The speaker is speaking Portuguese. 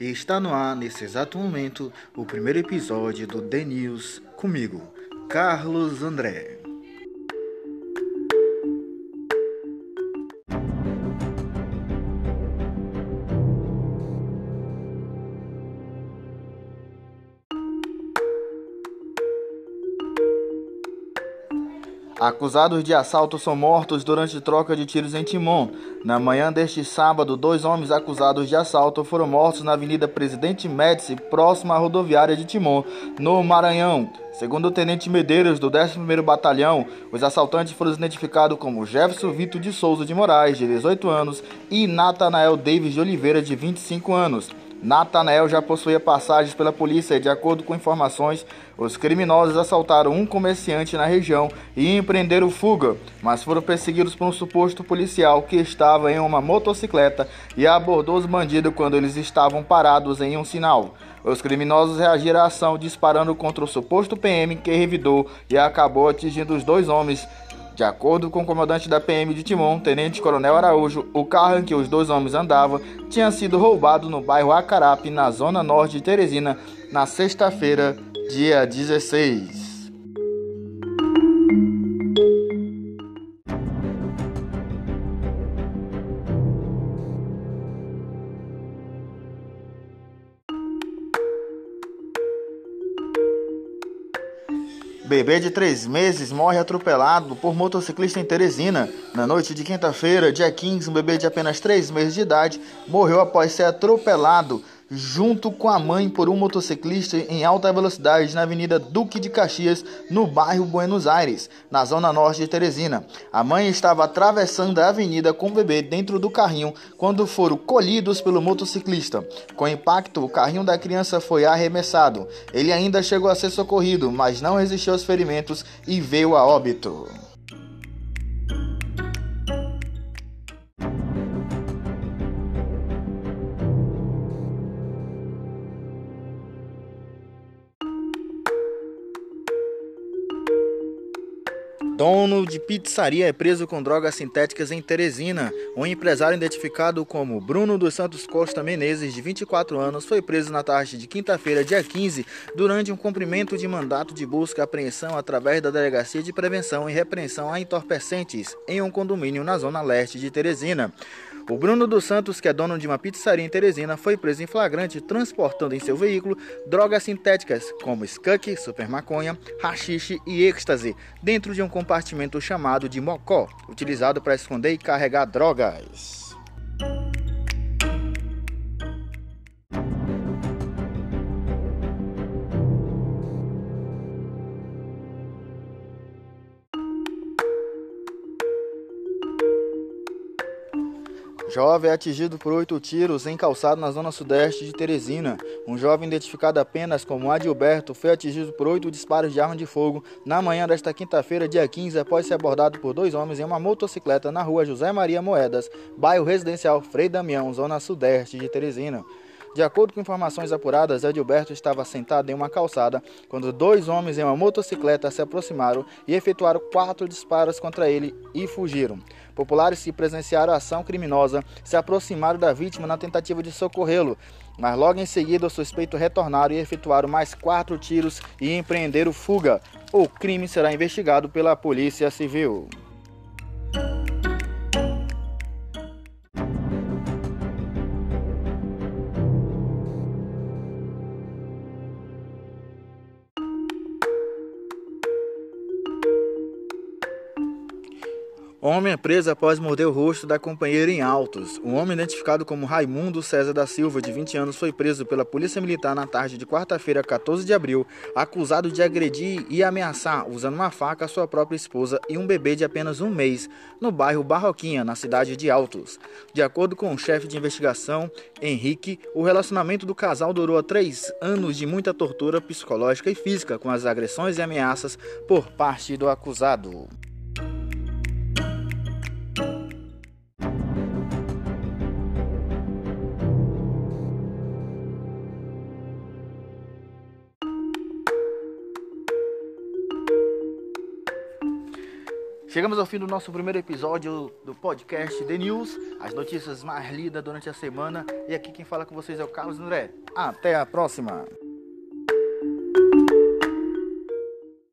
e está no ar, nesse exato momento, o primeiro episódio do The News comigo, Carlos André. Acusados de assalto são mortos durante troca de tiros em Timon. Na manhã deste sábado, dois homens acusados de assalto foram mortos na Avenida Presidente Médici, próxima à rodoviária de Timon, no Maranhão. Segundo o Tenente Medeiros, do 11º Batalhão, os assaltantes foram identificados como Jefferson Vitor de Souza de Moraes, de 18 anos, e Natanael Davis de Oliveira, de 25 anos. Natanael já possuía passagens pela polícia e, de acordo com informações, os criminosos assaltaram um comerciante na região e empreenderam fuga, mas foram perseguidos por um suposto policial que estava em uma motocicleta e abordou os bandidos quando eles estavam parados em um sinal. Os criminosos reagiram à ação disparando contra o suposto PM que revidou e acabou atingindo os dois homens de acordo com o comandante da PM de Timon, Tenente Coronel Araújo, o carro em que os dois homens andavam tinha sido roubado no bairro Acarape, na zona norte de Teresina, na sexta-feira, dia 16. Bebê de três meses morre atropelado por motociclista em Teresina. Na noite de quinta-feira, dia 15, um bebê de apenas três meses de idade morreu após ser atropelado junto com a mãe por um motociclista em alta velocidade na Avenida Duque de Caxias, no bairro Buenos Aires, na zona norte de Teresina. A mãe estava atravessando a avenida com o bebê dentro do carrinho quando foram colhidos pelo motociclista. Com impacto, o carrinho da criança foi arremessado. Ele ainda chegou a ser socorrido, mas não resistiu aos ferimentos e veio a óbito. Dono de pizzaria é preso com drogas sintéticas em Teresina. Um empresário identificado como Bruno dos Santos Costa Menezes, de 24 anos, foi preso na tarde de quinta-feira, dia 15, durante um cumprimento de mandato de busca e apreensão através da Delegacia de Prevenção e Repreensão a Entorpecentes, em um condomínio na zona leste de Teresina. O Bruno dos Santos, que é dono de uma pizzaria em Teresina, foi preso em flagrante transportando em seu veículo drogas sintéticas como skunk, super maconha, rachixe e êxtase, dentro de um compartimento chamado de mocó, utilizado para esconder e carregar drogas. Jovem é atingido por oito tiros em calçado na zona sudeste de Teresina. Um jovem identificado apenas como Adilberto foi atingido por oito disparos de arma de fogo na manhã desta quinta-feira, dia 15, após ser abordado por dois homens em uma motocicleta na rua José Maria Moedas, bairro residencial Frei Damião, zona sudeste de Teresina. De acordo com informações apuradas, Edilberto estava sentado em uma calçada quando dois homens em uma motocicleta se aproximaram e efetuaram quatro disparos contra ele e fugiram. Populares que presenciaram a ação criminosa se aproximaram da vítima na tentativa de socorrê-lo, mas logo em seguida o suspeito retornaram e efetuaram mais quatro tiros e empreenderam fuga. O crime será investigado pela Polícia Civil. Homem é preso após morder o rosto da companheira em Altos. Um homem identificado como Raimundo César da Silva, de 20 anos, foi preso pela Polícia Militar na tarde de quarta-feira, 14 de abril, acusado de agredir e ameaçar, usando uma faca, sua própria esposa e um bebê de apenas um mês, no bairro Barroquinha, na cidade de Altos. De acordo com o chefe de investigação, Henrique, o relacionamento do casal durou três anos de muita tortura psicológica e física, com as agressões e ameaças por parte do acusado. Chegamos ao fim do nosso primeiro episódio do podcast The News, as notícias mais lidas durante a semana. E aqui quem fala com vocês é o Carlos André. Até a próxima!